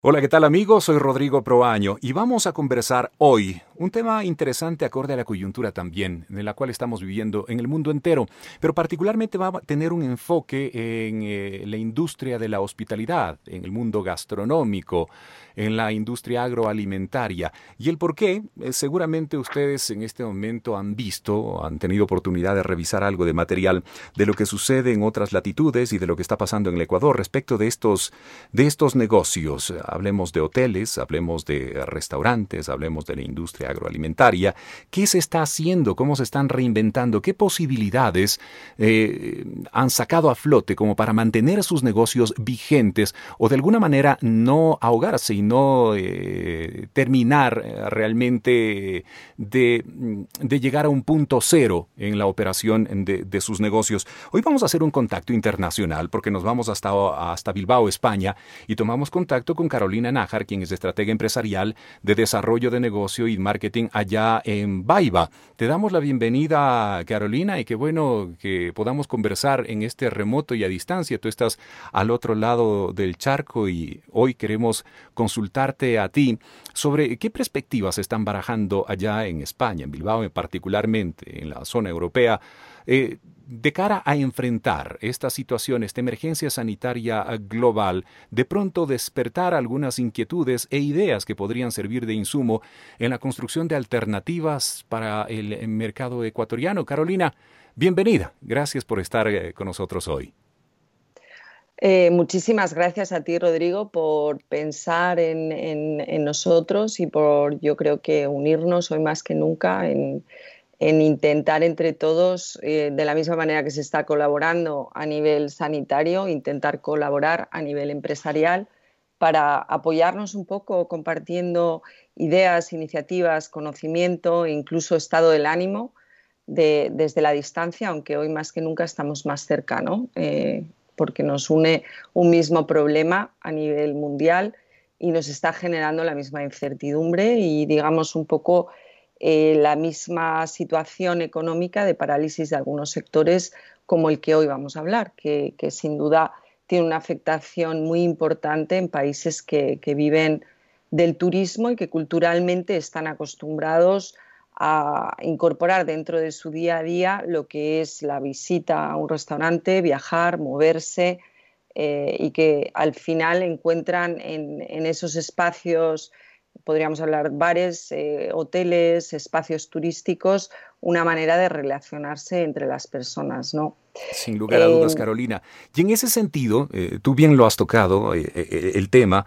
Hola, ¿qué tal amigos? Soy Rodrigo Proaño y vamos a conversar hoy un tema interesante acorde a la coyuntura también, en la cual estamos viviendo en el mundo entero, pero particularmente va a tener un enfoque en eh, la industria de la hospitalidad, en el mundo gastronómico, en la industria agroalimentaria. Y el por qué, eh, seguramente ustedes en este momento han visto, han tenido oportunidad de revisar algo de material de lo que sucede en otras latitudes y de lo que está pasando en el Ecuador respecto de estos, de estos negocios. Hablemos de hoteles, hablemos de restaurantes, hablemos de la industria agroalimentaria. ¿Qué se está haciendo? ¿Cómo se están reinventando? ¿Qué posibilidades eh, han sacado a flote como para mantener sus negocios vigentes o de alguna manera no ahogarse y no eh, terminar eh, realmente de, llegar a un punto cero en la operación de, sus negocios. Hoy vamos a hacer un contacto internacional porque nos vamos hasta, hasta Bilbao, España, y tomamos contacto con Carolina Nájar, quien es estratega empresarial de desarrollo de negocio y marketing allá en Baiba. Te damos la bienvenida, Carolina, y qué bueno que podamos conversar en este remoto y a distancia. Tú estás al otro lado del charco y hoy queremos consultar consultarte a ti sobre qué perspectivas están barajando allá en España, en Bilbao particularmente, en la zona europea, eh, de cara a enfrentar esta situación, esta emergencia sanitaria global, de pronto despertar algunas inquietudes e ideas que podrían servir de insumo en la construcción de alternativas para el mercado ecuatoriano. Carolina, bienvenida. Gracias por estar eh, con nosotros hoy. Eh, muchísimas gracias a ti, Rodrigo, por pensar en, nosotros y por, yo creo que unirnos hoy más que nunca en, intentar entre todos, eh, de la misma manera que se está colaborando a nivel sanitario, intentar colaborar a nivel empresarial para apoyarnos un poco compartiendo ideas, iniciativas, conocimiento e incluso estado del ánimo desde la distancia, aunque hoy más que nunca estamos más cerca, ¿no? Eh, porque nos une un mismo problema a nivel mundial y nos está generando la misma incertidumbre y, digamos, un poco eh, la misma situación económica de parálisis de algunos sectores como el que hoy vamos a hablar, que, sin duda tiene una afectación muy importante en países que, viven del turismo y que culturalmente están acostumbrados a incorporar dentro de su día a día lo que es la visita a un restaurante, viajar, moverse eh, y que al final encuentran en, esos espacios, podríamos hablar bares, eh, hoteles, espacios turísticos, una manera de relacionarse entre las personas, ¿no? Sin lugar a dudas, eh, Carolina. Y en ese sentido, tú bien lo has tocado, el tema,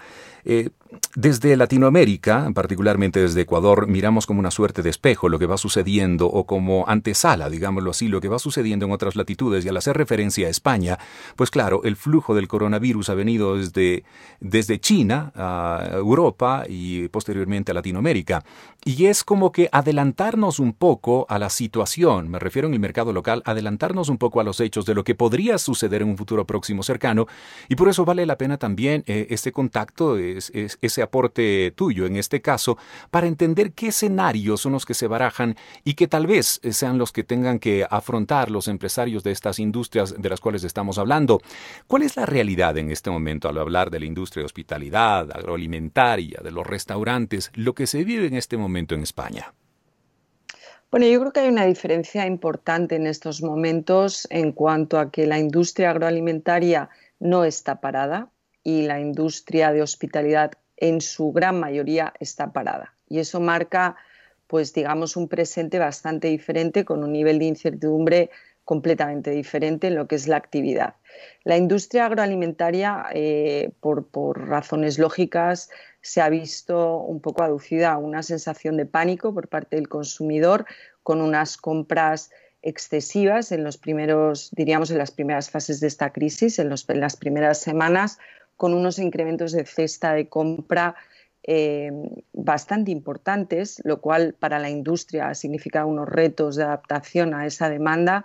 desde Latinoamérica, particularmente desde Ecuador, miramos como una suerte de espejo lo que va sucediendo o como antesala, digámoslo así, lo que va sucediendo en otras latitudes y al hacer referencia a España, pues claro, el flujo del coronavirus ha venido desde, desde China a Europa y posteriormente a Latinoamérica. Y es como que adelantarnos un poco a la situación, me refiero en el mercado local, adelantarnos un poco a los hechos de lo que podría suceder en un futuro próximo cercano y por eso vale la pena también eh, este contacto, es, ese aporte tuyo en este caso, para entender qué escenarios son los que se barajan y que tal vez eh, sean los que tengan que afrontar los empresarios de estas industrias de las cuales estamos hablando. ¿Cuál es la realidad en este momento al hablar de la industria de hospitalidad, agroalimentaria, de los restaurantes, lo que se vive en este momento en España? Bueno, yo creo que hay una diferencia importante en estos momentos en cuanto a que la industria agroalimentaria no está parada y la industria de hospitalidad en su gran mayoría está parada. Y eso marca, pues digamos, un presente bastante diferente con un nivel de incertidumbre completamente diferente en lo que es la actividad. La industria agroalimentaria, eh, por, razones lógicas, se ha visto un poco aducida una sensación de pánico por parte del consumidor, con unas compras excesivas en los primeros, diríamos, en las primeras fases de esta crisis, en las primeras semanas, con unos incrementos de cesta de compra eh, bastante importantes, lo cual para la industria significa unos retos de adaptación a esa demanda,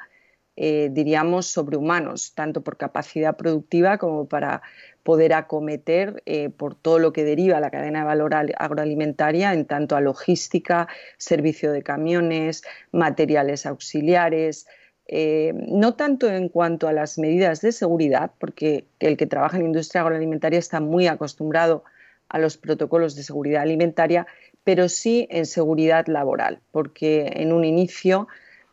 eh, diríamos, sobrehumanos, tanto por capacidad productiva como para poder acometer eh, por todo lo que deriva la cadena de valor agroalimentaria en tanto a logística, servicio de camiones, materiales auxiliares, eh, no tanto en cuanto a las medidas de seguridad, porque el que trabaja en la industria agroalimentaria está muy acostumbrado a los protocolos de seguridad alimentaria, pero sí en seguridad laboral, porque en un inicio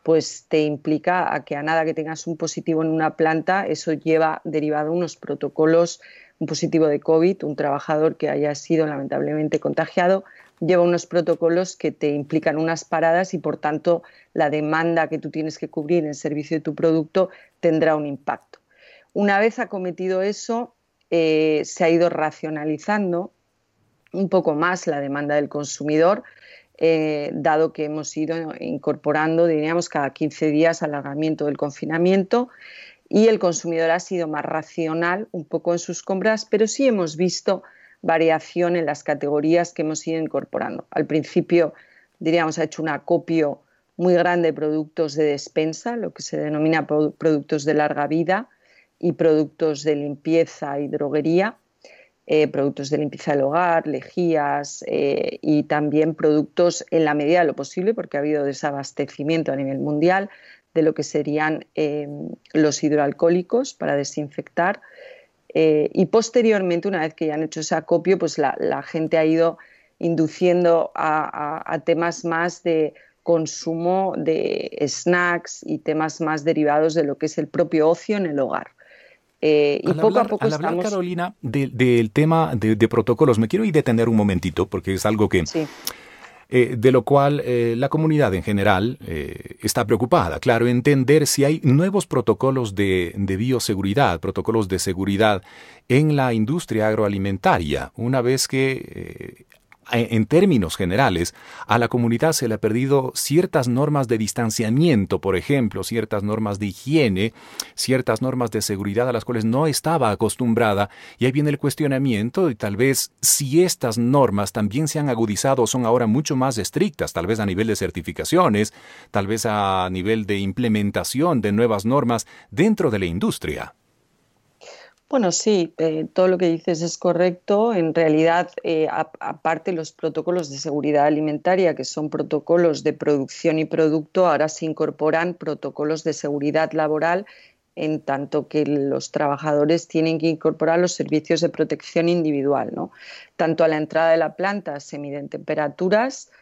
pues te implica a que a nada que tengas un positivo en una planta, eso lleva derivado unos protocolos, un positivo de COVID, un trabajador que haya sido lamentablemente contagiado, lleva unos protocolos que te implican unas paradas y por tanto la demanda que tú tienes que cubrir en servicio de tu producto tendrá un impacto. Una vez acometido eso, eh, se ha ido racionalizando un poco más la demanda del consumidor, eh, dado que hemos ido incorporando, diríamos, cada 15 días alargamiento del confinamiento y el consumidor ha sido más racional un poco en sus compras, pero sí hemos visto variación en las categorías que hemos ido incorporando. Al principio, diríamos, ha hecho un acopio muy grande de productos de despensa, lo que se denomina productos de larga vida y productos de limpieza y droguería. Eh, productos de limpieza del hogar, lejías eh, y también productos en la medida de lo posible, porque ha habido desabastecimiento a nivel mundial de lo que serían eh, los hidroalcohólicos para desinfectar. y posteriormente, una vez que ya han hecho ese acopio, pues la, gente ha ido induciendo a temas más de consumo de snacks y temas más derivados de lo que es el propio ocio en el hogar. Eh, y poco a poco al hablar, Carolina, del tema de, protocolos, me quiero ir detener un momentito porque es algo que... Eh, de lo cual eh, la comunidad en general está preocupada. Claro, entender si hay nuevos protocolos de, de, bioseguridad, protocolos de seguridad en la industria agroalimentaria, una vez que en términos generales, a la comunidad se le ha perdido ciertas normas de distanciamiento, por ejemplo, ciertas normas de higiene, ciertas normas de seguridad a las cuales no estaba acostumbrada, y ahí viene el cuestionamiento y tal vez si estas normas también se han agudizado son ahora mucho más estrictas, tal vez a nivel de certificaciones, tal vez a nivel de implementación de nuevas normas dentro de la industria. Bueno, sí, eh, todo lo que dices es correcto. En realidad, eh, aparte los protocolos de seguridad alimentaria, que son protocolos de producción y producto, ahora se incorporan protocolos de seguridad laboral en tanto que los trabajadores tienen que incorporar los servicios de protección individual, ¿no? Tanto a la entrada de la planta se miden temperaturas,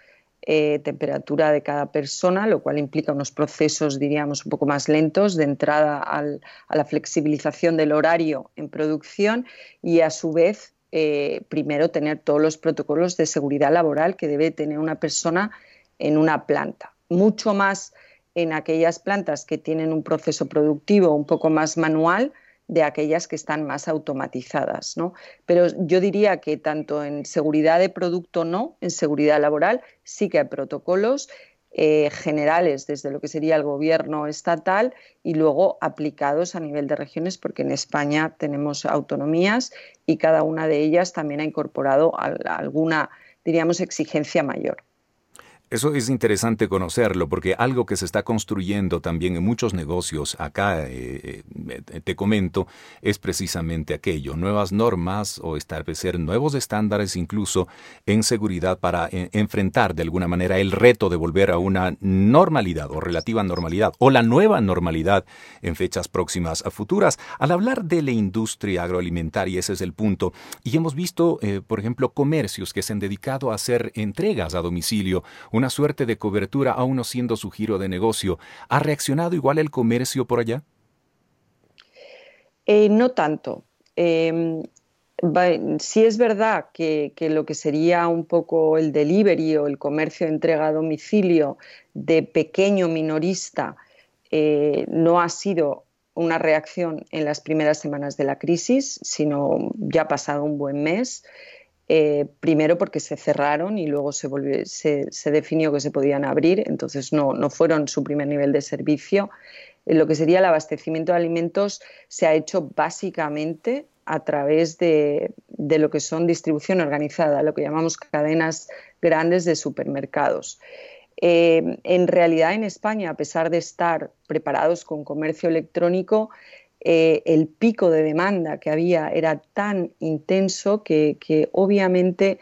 eh, temperatura de cada persona, lo cual implica unos procesos, diríamos, un poco más lentos de entrada a la flexibilización del horario en producción y a su vez, eh, primero tener todos los protocolos de seguridad laboral que debe tener una persona en una planta. Mucho más en aquellas plantas que tienen un proceso productivo un poco más manual, de aquellas que están más automatizadas. ¿no? Pero yo diría que tanto en seguridad de producto no, en seguridad laboral sí que hay protocolos eh, generales desde lo que sería el gobierno estatal y luego aplicados a nivel de regiones, porque en España tenemos autonomías y cada una de ellas también ha incorporado alguna, diríamos, exigencia mayor. Eso es interesante conocerlo porque algo que se está construyendo también en muchos negocios acá, eh, eh, te comento, es precisamente aquello, nuevas normas o establecer nuevos estándares incluso en seguridad para eh, enfrentar de alguna manera el reto de volver a una normalidad o relativa normalidad o la nueva normalidad en fechas próximas a futuras. Al hablar de la industria agroalimentaria, ese es el punto, y hemos visto, por ejemplo, comercios que se han dedicado a hacer entregas a domicilio, suerte de cobertura aún no siendo su giro de negocio. ¿Ha reaccionado igual el comercio por allá? Eh, no tanto. Eh, sí es verdad que, lo que sería un poco el delivery o el comercio entrega a domicilio de pequeño minorista eh, no ha sido una reacción en las primeras semanas de la crisis, sino ya ha pasado un buen mes. Eh, primero porque se cerraron y luego se, definió que se podían abrir, entonces no, no fueron su primer nivel de servicio. Eh, lo que sería el abastecimiento de alimentos se ha hecho básicamente a través de, lo que son distribución organizada, lo que llamamos cadenas grandes de supermercados. Eh, en realidad en España, a pesar de estar preparados con comercio electrónico, eh, el pico de demanda que había era tan intenso que, obviamente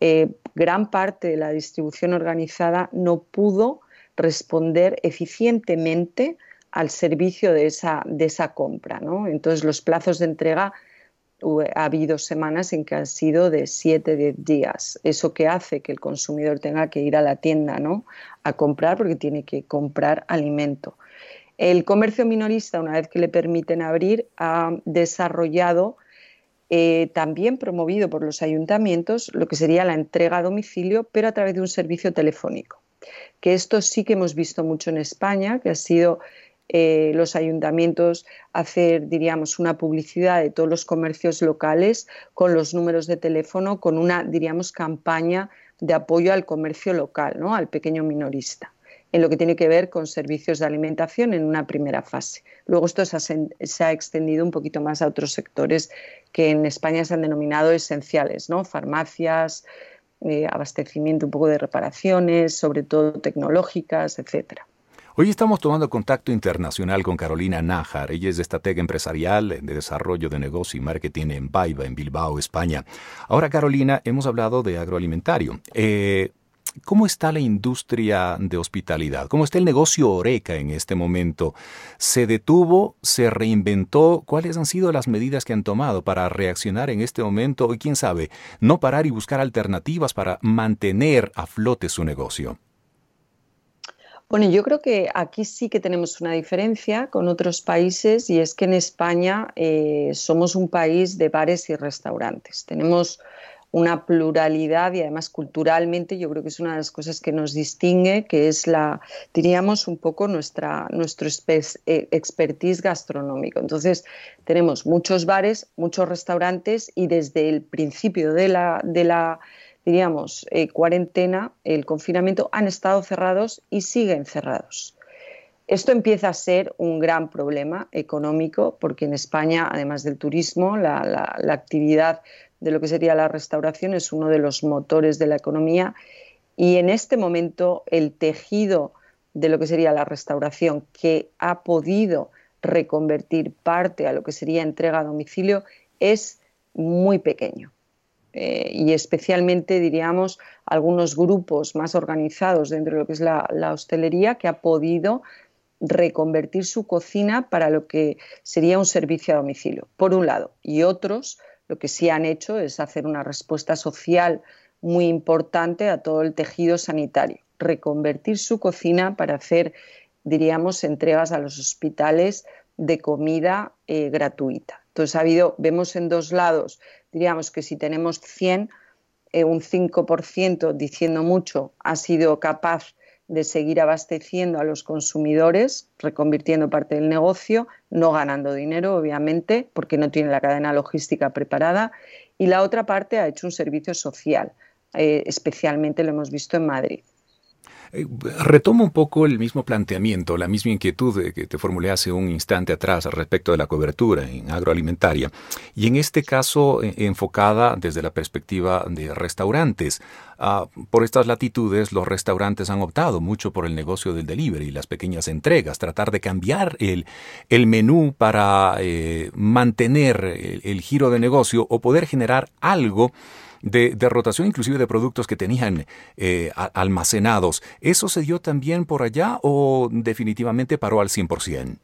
eh, gran parte de la distribución organizada no pudo responder eficientemente al servicio de esa, compra. Entonces los plazos de entrega ha habido semanas en que han sido de 7, 10 días. Eso que hace que el consumidor tenga que ir a la tienda a comprar porque tiene que comprar alimento. El comercio minorista, una vez que le permiten abrir, ha desarrollado, eh, también promovido por los ayuntamientos, lo que sería la entrega a domicilio, pero a través de un servicio telefónico. Que esto sí que hemos visto mucho en España, que ha sido eh, los ayuntamientos hacer, diríamos, una publicidad de todos los comercios locales con los números de teléfono, con una, diríamos, campaña de apoyo al comercio local, ¿no? al pequeño minorista en lo que tiene que ver con servicios de alimentación en una primera fase. Luego esto se ha, extendido un poquito más a otros sectores que en España se han denominado esenciales, ¿no? farmacias, eh, abastecimiento un poco de reparaciones, sobre todo tecnológicas, etcétera. Hoy estamos tomando contacto internacional con Carolina Nájar. Ella es estratega empresarial de desarrollo de negocio y marketing en Baiba, en Bilbao, España. Ahora, Carolina, hemos hablado de agroalimentario. Eh, ¿Cómo está la industria de hospitalidad? ¿Cómo está el negocio Oreca en este momento? ¿Se detuvo? ¿Se reinventó? ¿Cuáles han sido las medidas que han tomado para reaccionar en este momento? Y quién sabe, no parar y buscar alternativas para mantener a flote su negocio. Bueno, yo creo que aquí sí que tenemos una diferencia con otros países y es que en España eh, somos un país de bares y restaurantes. Tenemos una pluralidad y además culturalmente yo creo que es una de las cosas que nos distingue, que es la, diríamos, un poco nuestra, nuestro eh, expertise gastronómico. Entonces, tenemos muchos bares, muchos restaurantes y desde el principio de la, de la diríamos, eh, cuarentena, el confinamiento, han estado cerrados y siguen cerrados. Esto empieza a ser un gran problema económico porque en España, además del turismo, la, actividad de lo que sería la restauración es uno de los motores de la economía y en este momento el tejido de lo que sería la restauración que ha podido reconvertir parte a lo que sería entrega a domicilio es muy pequeño. Eh, y especialmente, diríamos, algunos grupos más organizados dentro de lo que es la, hostelería que ha podido reconvertir su cocina para lo que sería un servicio a domicilio, por un lado. Y otros lo que sí han hecho es hacer una respuesta social muy importante a todo el tejido sanitario, reconvertir su cocina para hacer, diríamos, entregas a los hospitales de comida eh, gratuita. Entonces, ha habido, vemos en dos lados diríamos que si tenemos 100, eh, un 5%, diciendo mucho, ha sido capaz de seguir abasteciendo a los consumidores, reconvirtiendo parte del negocio, no ganando dinero, obviamente, porque no tiene la cadena logística preparada, y la otra parte ha hecho un servicio social, eh, especialmente lo hemos visto en Madrid. Eh, retomo un poco el mismo planteamiento, la misma inquietud que te formulé hace un instante atrás respecto de la cobertura en agroalimentaria, y en este caso eh, enfocada desde la perspectiva de restaurantes. Ah, por estas latitudes, los restaurantes han optado mucho por el negocio del delivery, las pequeñas entregas, tratar de cambiar el, el menú para eh, mantener el giro de negocio o poder generar algo de, rotación inclusive de productos que tenían eh, almacenados. ¿Eso se dio también por allá o definitivamente paró al 100%?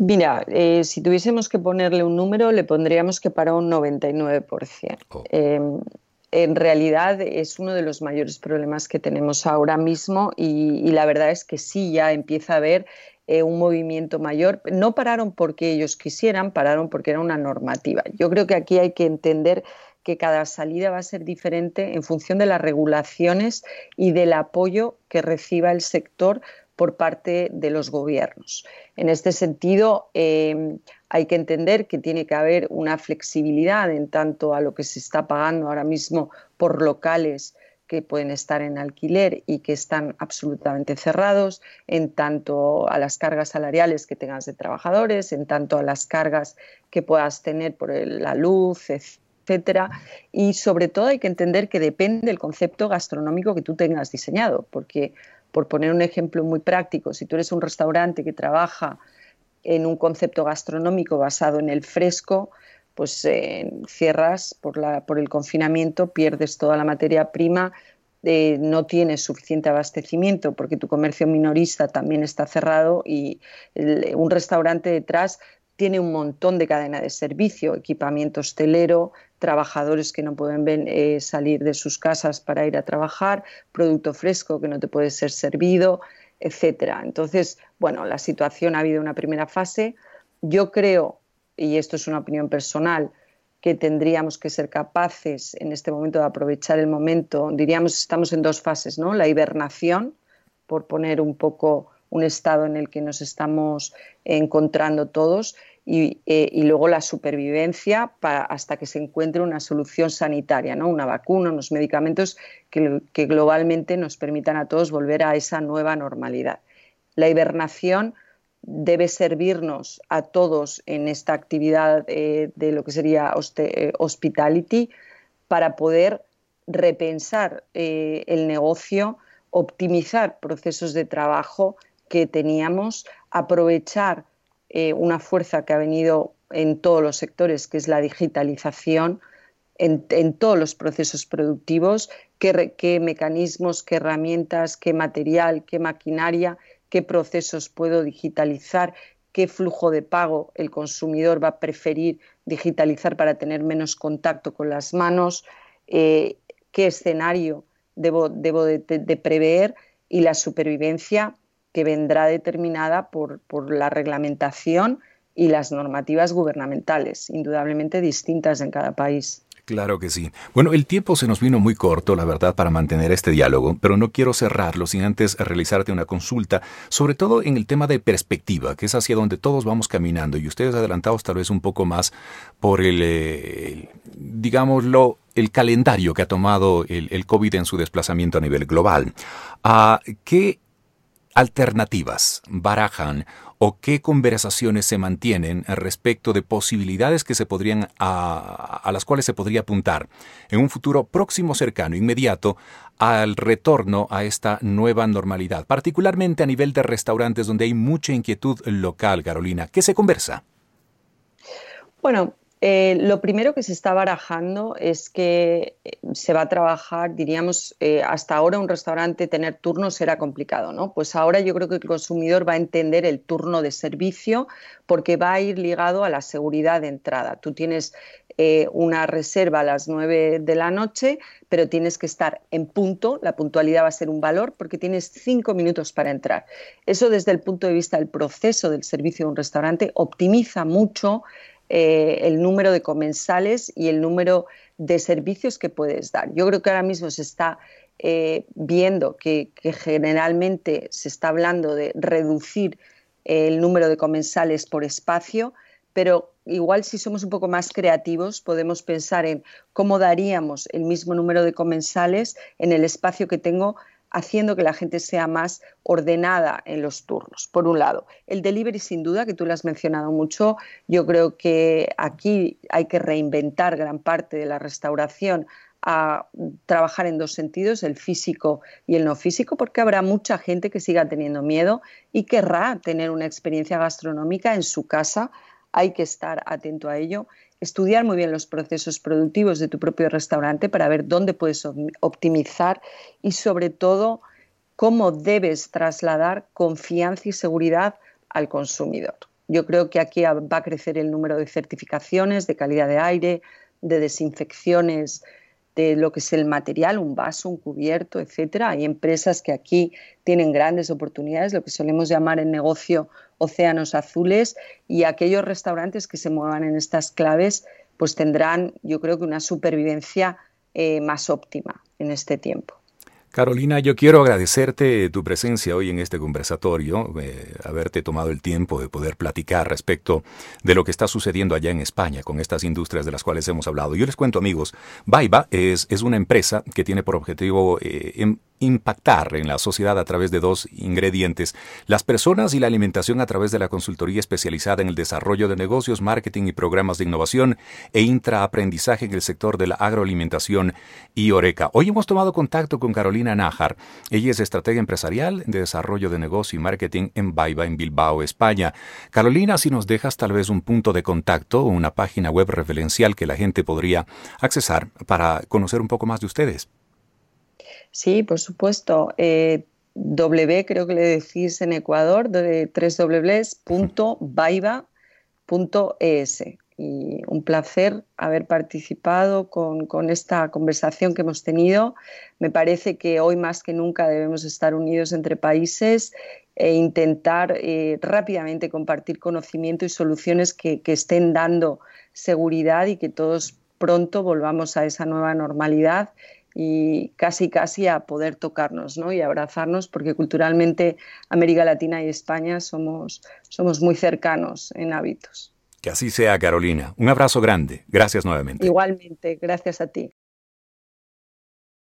Mira, eh, si tuviésemos que ponerle un número, le pondríamos que paró un 99%. Em, en realidad es uno de los mayores problemas que tenemos ahora mismo y, la verdad es que sí, ya empieza a haber eh, un movimiento mayor. No pararon porque ellos quisieran, pararon porque era una normativa. Yo creo que aquí hay que entender que cada salida va a ser diferente en función de las regulaciones y del apoyo que reciba el sector por parte de los gobiernos. En este sentido, eh, hay que entender que tiene que haber una flexibilidad en tanto a lo que se está pagando ahora mismo por locales que pueden estar en alquiler y que están absolutamente cerrados, en tanto a las cargas salariales que tengas de trabajadores, en tanto a las cargas que puedas tener por la luz, etcétera. Y sobre todo hay que entender que depende del concepto gastronómico que tú tengas diseñado, porque por poner un ejemplo muy práctico, si tú eres un restaurante que trabaja en un concepto gastronómico basado en el fresco, pues eh, cierras por, la, por el confinamiento, pierdes toda la materia prima, eh, no tienes suficiente abastecimiento porque tu comercio minorista también está cerrado y un restaurante detrás tiene un montón de cadena de servicio, equipamiento hostelero, trabajadores que no pueden eh, salir de sus casas para ir a trabajar, producto fresco que no te puede ser servido, etcétera. Entonces, bueno, la situación ha habido una primera fase. Yo creo, y esto es una opinión personal, que tendríamos que ser capaces en este momento de aprovechar el momento. Diríamos, estamos en dos fases, ¿no? La hibernación, por poner un poco un estado en el que nos estamos encontrando todos, y, eh, luego la supervivencia hasta que se encuentre una solución sanitaria, ¿no? una vacuna, unos medicamentos que, globalmente nos permitan a todos volver a esa nueva normalidad. La hibernación debe servirnos a todos en esta actividad eh, de lo que sería eh, hospitality para poder repensar el negocio, optimizar procesos de trabajo que teníamos, aprovechar eh, una fuerza que ha venido en todos los sectores, que es la digitalización, en, todos los procesos productivos, qué, mecanismos, qué herramientas, qué material, qué maquinaria, qué procesos puedo digitalizar, qué flujo de pago el consumidor va a preferir digitalizar para tener menos contacto con las manos, eh, qué escenario debo, de prever y la supervivencia que vendrá determinada por, la reglamentación y las normativas gubernamentales, indudablemente distintas en cada país. Claro que sí. Bueno, el tiempo se nos vino muy corto, la verdad, para mantener este diálogo, pero no quiero cerrarlo sin antes realizarte una consulta, sobre todo en el tema de perspectiva, que es hacia donde todos vamos caminando, y ustedes adelantados tal vez un poco más por el, eh, digámoslo, el calendario que ha tomado el, el, COVID en su desplazamiento a nivel global. ¿A ¿Qué alternativas barajan o qué conversaciones se mantienen respecto de posibilidades que se podrían a, a, las cuales se podría apuntar en un futuro próximo, cercano, inmediato al retorno a esta nueva normalidad, particularmente a nivel de restaurantes donde hay mucha inquietud local, Carolina. ¿Qué se conversa? Bueno, eh, lo primero que se está barajando es que eh, se va a trabajar, diríamos, eh, hasta ahora un restaurante tener turnos era complicado, ¿no? Pues ahora yo creo que el consumidor va a entender el turno de servicio porque va a ir ligado a la seguridad de entrada. Tú tienes una reserva a las 9 de la noche, pero tienes que estar en punto, la puntualidad va a ser un valor porque tienes cinco minutos para entrar. Eso desde el punto de vista del proceso del servicio de un restaurante optimiza mucho eh, el número de comensales y el número de servicios que puedes dar. Yo creo que ahora mismo se está eh, viendo que, generalmente se está hablando de reducir el número de comensales por espacio, pero igual si somos un poco más creativos podemos pensar en cómo daríamos el mismo número de comensales en el espacio que tengo haciendo que la gente sea más ordenada en los turnos, por un lado. El delivery, sin duda, que tú lo has mencionado mucho, yo creo que aquí hay que reinventar gran parte de la restauración a trabajar en dos sentidos, el físico y el no físico, porque habrá mucha gente que siga teniendo miedo y querrá tener una experiencia gastronómica en su casa. Hay que estar atento a ello estudiar muy bien los procesos productivos de tu propio restaurante para ver dónde puedes optimizar y sobre todo cómo debes trasladar confianza y seguridad al consumidor. Yo creo que aquí va a crecer el número de certificaciones de calidad de aire, de desinfecciones de lo que es el material, un vaso, un cubierto, etcétera. Hay empresas que aquí tienen grandes oportunidades, lo que solemos llamar en negocio océanos azules, y aquellos restaurantes que se muevan en estas claves, pues tendrán, yo creo que una supervivencia eh, más óptima en este tiempo. Carolina, yo quiero agradecerte tu presencia hoy en este conversatorio, eh, haberte tomado el tiempo de poder platicar respecto de lo que está sucediendo allá en España con estas industrias de las cuales hemos hablado. Yo les cuento, amigos, Baiba es, una empresa que tiene por objetivo eh, em, impactar en la sociedad a través de dos ingredientes, las personas y la alimentación a través de la consultoría especializada en el desarrollo de negocios, marketing y programas de innovación e intraaprendizaje en el sector de la agroalimentación y Oreca. Hoy hemos tomado contacto con Carolina Nájar. Ella es estratega empresarial de desarrollo de negocio y marketing en Baiba, en Bilbao, España. Carolina, si nos dejas tal vez un punto de contacto o una página web referencial que la gente podría accesar para conocer un poco más de ustedes. Sí, por supuesto. Eh, w creo que le decís en Ecuador, de www.baiba, Y un placer haber participado con, esta conversación que hemos tenido. Me parece que hoy más que nunca debemos estar unidos entre países e intentar eh, rápidamente compartir conocimiento y soluciones que estén dando seguridad y que todos pronto volvamos a esa nueva normalidad y casi casi a poder tocarnos ¿no? y abrazarnos porque culturalmente América Latina y España somos, somos muy cercanos en hábitos. Que así sea, Carolina. Un abrazo grande. Gracias nuevamente. Igualmente, gracias a ti.